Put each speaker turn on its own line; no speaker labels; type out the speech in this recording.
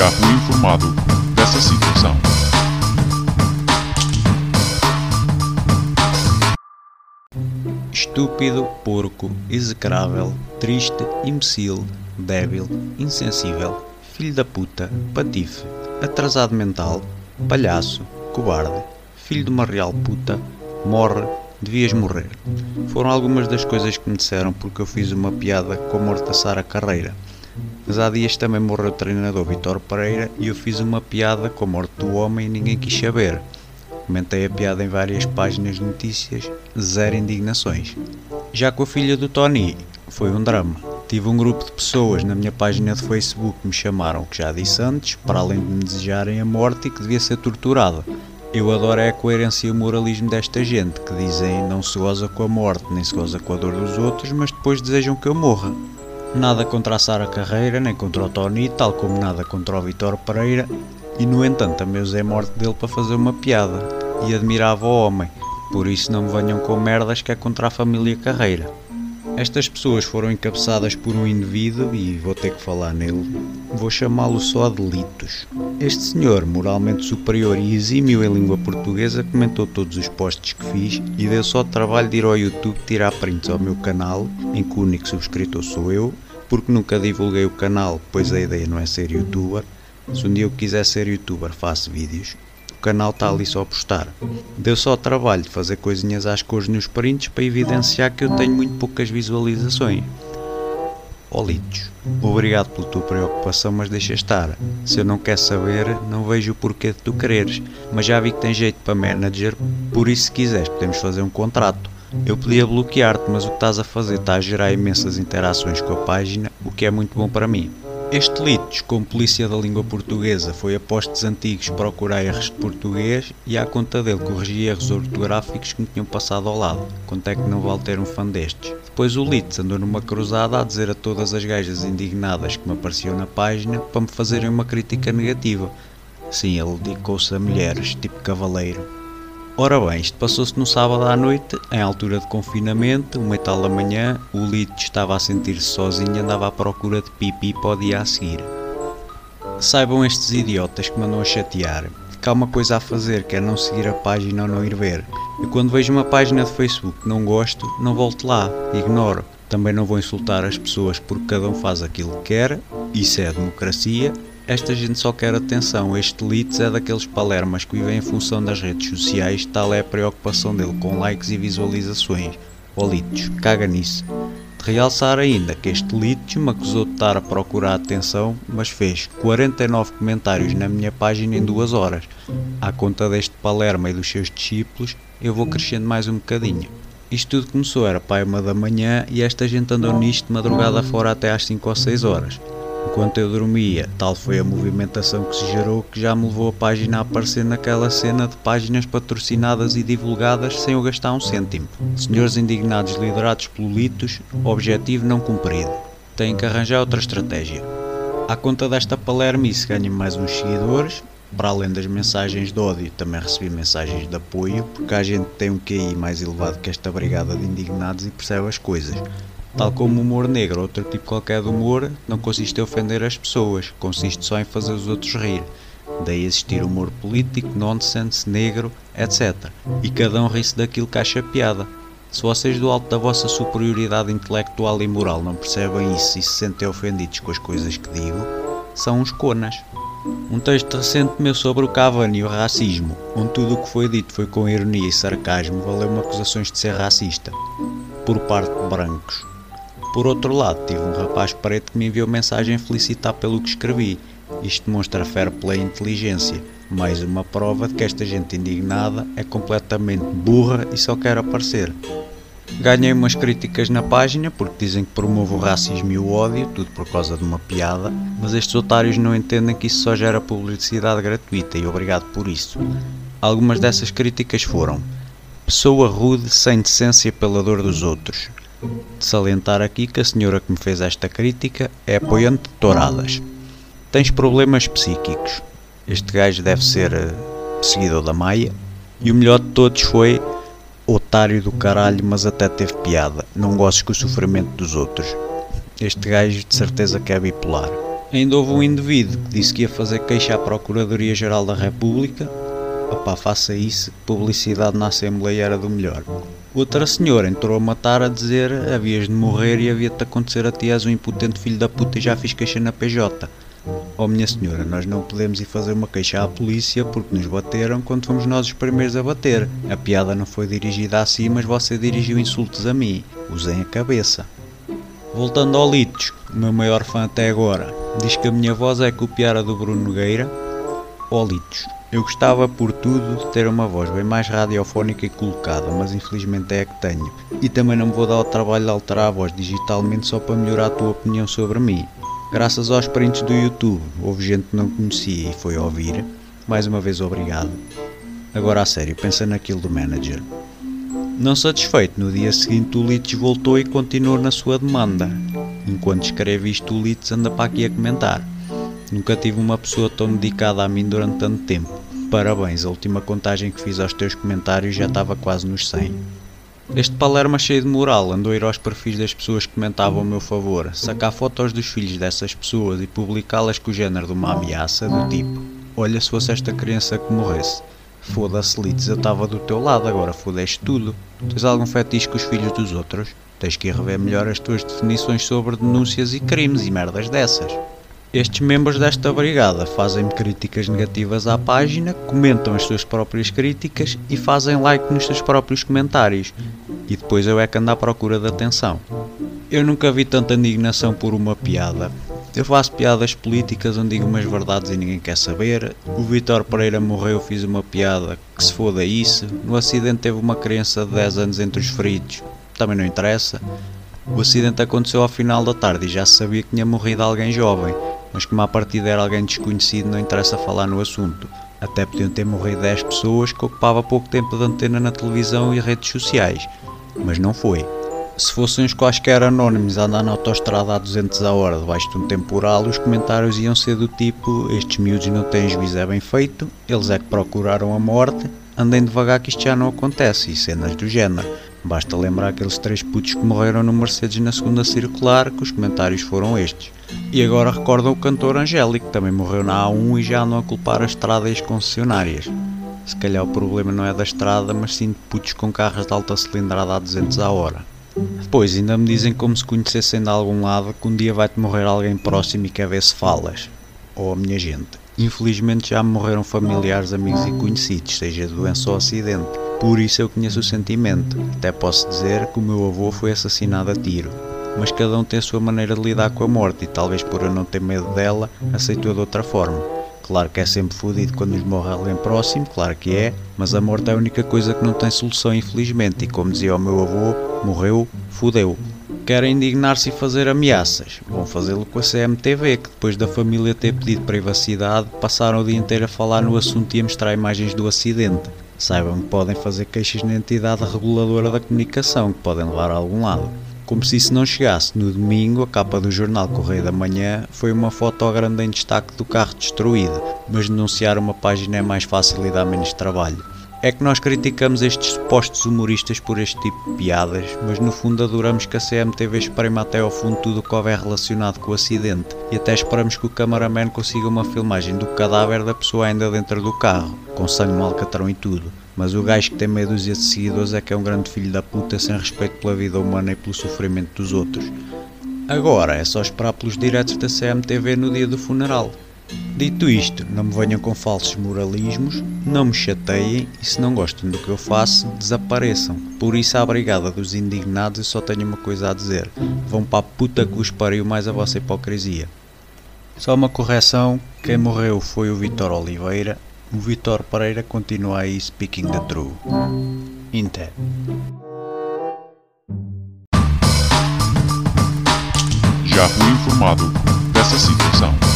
ficar informado dessa situação.
Estúpido, porco, execrável, triste, imbecil, débil, insensível, filho da puta, patife, atrasado mental, palhaço, cobarde, filho de uma real puta, morre, devias morrer. Foram algumas das coisas que me disseram porque eu fiz uma piada com a morte da Sara Carreira. Mas há dias também morreu o treinador Vitor Pereira e eu fiz uma piada com a morte do homem e ninguém quis saber. Comentei a piada em várias páginas de notícias, zero indignações. Já com a filha do Tony, foi um drama. Tive um grupo de pessoas na minha página de Facebook que me chamaram, que já disse antes, para além de me desejarem a morte e que devia ser torturada. Eu adoro é a coerência e o moralismo desta gente, que dizem não se goza com a morte, nem se goza com a dor dos outros, mas depois desejam que eu morra. Nada contra a Sara Carreira, nem contra o Tony, tal como nada contra o Vitor Pereira, e no entanto também usei a morte dele para fazer uma piada. E admirava o homem, por isso não me venham com merdas que é contra a família Carreira. Estas pessoas foram encabeçadas por um indivíduo e vou ter que falar nele. Vou chamá-lo só de Litos. Este senhor, moralmente superior e exímio em língua portuguesa, comentou todos os posts que fiz e deu só o trabalho de ir ao YouTube tirar prints ao meu canal, em que o único subscritor sou eu, porque nunca divulguei o canal, pois a ideia não é ser youtuber. Se um dia eu quiser ser youtuber, faço vídeos canal está ali só a postar. Deu só trabalho de fazer coisinhas às cores nos prints para evidenciar que eu tenho muito poucas visualizações. Olitos, obrigado pela tua preocupação, mas deixa estar. Se eu não quer saber, não vejo o porquê de tu quereres. Mas já vi que tem jeito para manager, por isso se quiseres podemos fazer um contrato. Eu podia bloquear-te, mas o que estás a fazer está a gerar imensas interações com a página, o que é muito bom para mim. Este Litos, como polícia da língua portuguesa, foi a postos antigos procurar erros de português e à conta dele corrigia erros ortográficos que me tinham passado ao lado. Quanto é que não vale ter um fã destes? Depois o Litos andou numa cruzada a dizer a todas as gajas indignadas que me apareciam na página para me fazerem uma crítica negativa. Sim, ele dedicou-se a mulheres, tipo cavaleiro. Ora bem, isto passou-se no sábado à noite, em altura de confinamento, uma e tal da manhã, o Lito estava a sentir-se sozinho e andava à procura de pipi para o dia a seguir. Saibam estes idiotas que mandam a chatear, que há uma coisa a fazer, que é não seguir a página ou não ir ver. E quando vejo uma página de Facebook que não gosto, não volto lá, ignoro. Também não vou insultar as pessoas porque cada um faz aquilo que quer, isso é democracia, esta gente só quer atenção. Este Litz é daqueles palermas que vivem em função das redes sociais, tal é a preocupação dele com likes e visualizações. Ó Litz, caga nisso. De realçar ainda que este Litz me acusou de estar a procurar atenção, mas fez 49 comentários na minha página em duas horas. À conta deste Palerma e dos seus discípulos, eu vou crescendo mais um bocadinho. Isto tudo começou, era pai uma da manhã e esta gente andou nisto de madrugada fora até às 5 ou 6 horas. Enquanto eu dormia, tal foi a movimentação que se gerou que já me levou a página a aparecer naquela cena de páginas patrocinadas e divulgadas sem eu gastar um cêntimo. Senhores indignados liderados pelo Litos, objetivo não cumprido. Têm que arranjar outra estratégia. À conta desta palermice ganho mais uns seguidores, para além das mensagens de ódio, também recebi mensagens de apoio, porque a gente tem um QI mais elevado que esta brigada de indignados e percebe as coisas. Tal como o humor negro ou outro tipo qualquer de humor, não consiste em ofender as pessoas, consiste só em fazer os outros rir. Daí existir humor político, nonsense, negro, etc. E cada um ri-se daquilo que acha piada. Se vocês do alto da vossa superioridade intelectual e moral não percebem isso e se sentem ofendidos com as coisas que digo, são uns conas. Um texto recente meu sobre o Cavani e o racismo, onde tudo o que foi dito foi com ironia e sarcasmo, valeu-me acusações de ser racista, por parte de brancos. Por outro lado, tive um rapaz preto que me enviou mensagem a felicitar pelo que escrevi. Isto demonstra fair play e inteligência. Mais uma prova de que esta gente indignada é completamente burra e só quer aparecer. Ganhei umas críticas na página porque dizem que promovo o racismo e o ódio, tudo por causa de uma piada, mas estes otários não entendem que isso só gera publicidade gratuita e obrigado por isso. Algumas dessas críticas foram: pessoa rude sem decência pela dor dos outros, salientar aqui que a senhora que me fez esta crítica é apoiante de touradas. Tens problemas psíquicos. Este gajo deve ser uh, seguidor da Maia. E o melhor de todos foi otário do caralho, mas até teve piada. Não gostes com o sofrimento dos outros. Este gajo de certeza que é bipolar. Ainda houve um indivíduo que disse que ia fazer queixa à Procuradoria-Geral da República. Opá, faça isso, publicidade na Assembleia era do melhor. Outra senhora entrou a matar a dizer havias de morrer e havia de acontecer a ti, és um impotente filho da puta e já fiz queixa na PJ. Oh minha senhora, nós não podemos ir fazer uma queixa à polícia porque nos bateram quando fomos nós os primeiros a bater. A piada não foi dirigida a si, mas você dirigiu insultos a mim. Usem a cabeça. Voltando ao Litos, o meu maior fã até agora, diz que a minha voz é copiar a do Bruno Nogueira. Ó Litos, eu gostava por tudo de ter uma voz bem mais radiofónica e colocada, mas infelizmente é a que tenho. E também não me vou dar o trabalho de alterar a voz digitalmente só para melhorar a tua opinião sobre mim. Graças aos prints do YouTube, houve gente que não conhecia e foi ouvir. Mais uma vez obrigado. Agora a sério, pensa naquilo do manager. Não satisfeito, no dia seguinte o Litz voltou e continuou na sua demanda. Enquanto escreve isto, o Litz anda para aqui a comentar. Nunca tive uma pessoa tão dedicada a mim durante tanto tempo. Parabéns, a última contagem que fiz aos teus comentários já estava quase nos 100. Este Palerma cheio de moral andou a ir aos perfis das pessoas que comentavam a meu favor, sacar fotos dos filhos dessas pessoas e publicá-las com o género de uma ameaça do tipo Olha se fosse esta criança que morresse. Foda-se, Litz, eu estava do teu lado, agora fodeste tudo. Tens algum fetiche com os filhos dos outros? Tens que ir rever melhor as tuas definições sobre denúncias e crimes e merdas dessas. Estes membros desta brigada fazem-me críticas negativas à página, comentam as suas próprias críticas e fazem like nos seus próprios comentários. E depois eu é que ando à procura de atenção. Eu nunca vi tanta indignação por uma piada. Eu faço piadas políticas onde digo umas verdades e ninguém quer saber. O Vitor Pereira morreu, fiz uma piada que se foda isso. No acidente teve uma criança de 10 anos entre os feridos. Também não interessa. O acidente aconteceu ao final da tarde e já se sabia que tinha morrido alguém jovem, mas como a partida era alguém desconhecido, não interessa falar no assunto. Até podiam ter morrido 10 pessoas que ocupava pouco tempo de antena na televisão e redes sociais, mas não foi. Se fossem os quaisquer anónimos a andar na autostrada a 200 a hora debaixo de um temporal, os comentários iam ser do tipo: Estes miúdos não têm juízo, é bem feito, eles é que procuraram a morte, andem devagar que isto já não acontece, e cenas do género. Basta lembrar aqueles três putos que morreram no Mercedes na segunda circular, que os comentários foram estes. E agora recordam o cantor Angélico, que também morreu na A1 e já andam a culpar a estrada e as concessionárias. Se calhar o problema não é da estrada, mas sim de putos com carros de alta cilindrada a 200 a hora. Depois ainda me dizem como se conhecessem de algum lado que um dia vai-te morrer alguém próximo e quer ver se falas. Ou a minha gente. Infelizmente já me morreram familiares, amigos e conhecidos, seja doença ou acidente. Por isso eu conheço o sentimento. Até posso dizer que o meu avô foi assassinado a tiro. Mas cada um tem a sua maneira de lidar com a morte e talvez por eu não ter medo dela, aceitou de outra forma. Claro que é sempre fodido quando nos morre alguém próximo, claro que é, mas a morte é a única coisa que não tem solução, infelizmente, e como dizia o meu avô, morreu, fodeu. Querem indignar-se e fazer ameaças? Vão fazê-lo com a CMTV, que depois da família ter pedido privacidade, passaram o dia inteiro a falar no assunto e a mostrar imagens do acidente. Saibam que podem fazer queixas na entidade reguladora da comunicação, que podem levar a algum lado. Como se isso não chegasse, no domingo, a capa do jornal Correio da Manhã foi uma foto ao grande em destaque do carro destruído, mas denunciar uma página é mais fácil e dá menos trabalho. É que nós criticamos estes supostos humoristas por este tipo de piadas, mas no fundo adoramos que a CMTV esprema até ao fundo tudo o que houver relacionado com o acidente e até esperamos que o cameraman consiga uma filmagem do cadáver da pessoa ainda dentro do carro, com sangue no alcatrão e tudo. Mas o gajo que tem meia dúzia de seguidores é que é um grande filho da puta sem respeito pela vida humana e pelo sofrimento dos outros. Agora é só esperar pelos diretos da CMTV no dia do funeral. Dito isto, não me venham com falsos moralismos, não me chateiem e se não gostam do que eu faço, desapareçam. Por isso, à brigada dos indignados, eu só tenho uma coisa a dizer: vão para a puta que os pariu mais a vossa hipocrisia. Só uma correção: quem morreu foi o Vitor Oliveira, o Vitor Pereira continua aí speaking the truth. Inte.
Já fui informado dessa situação.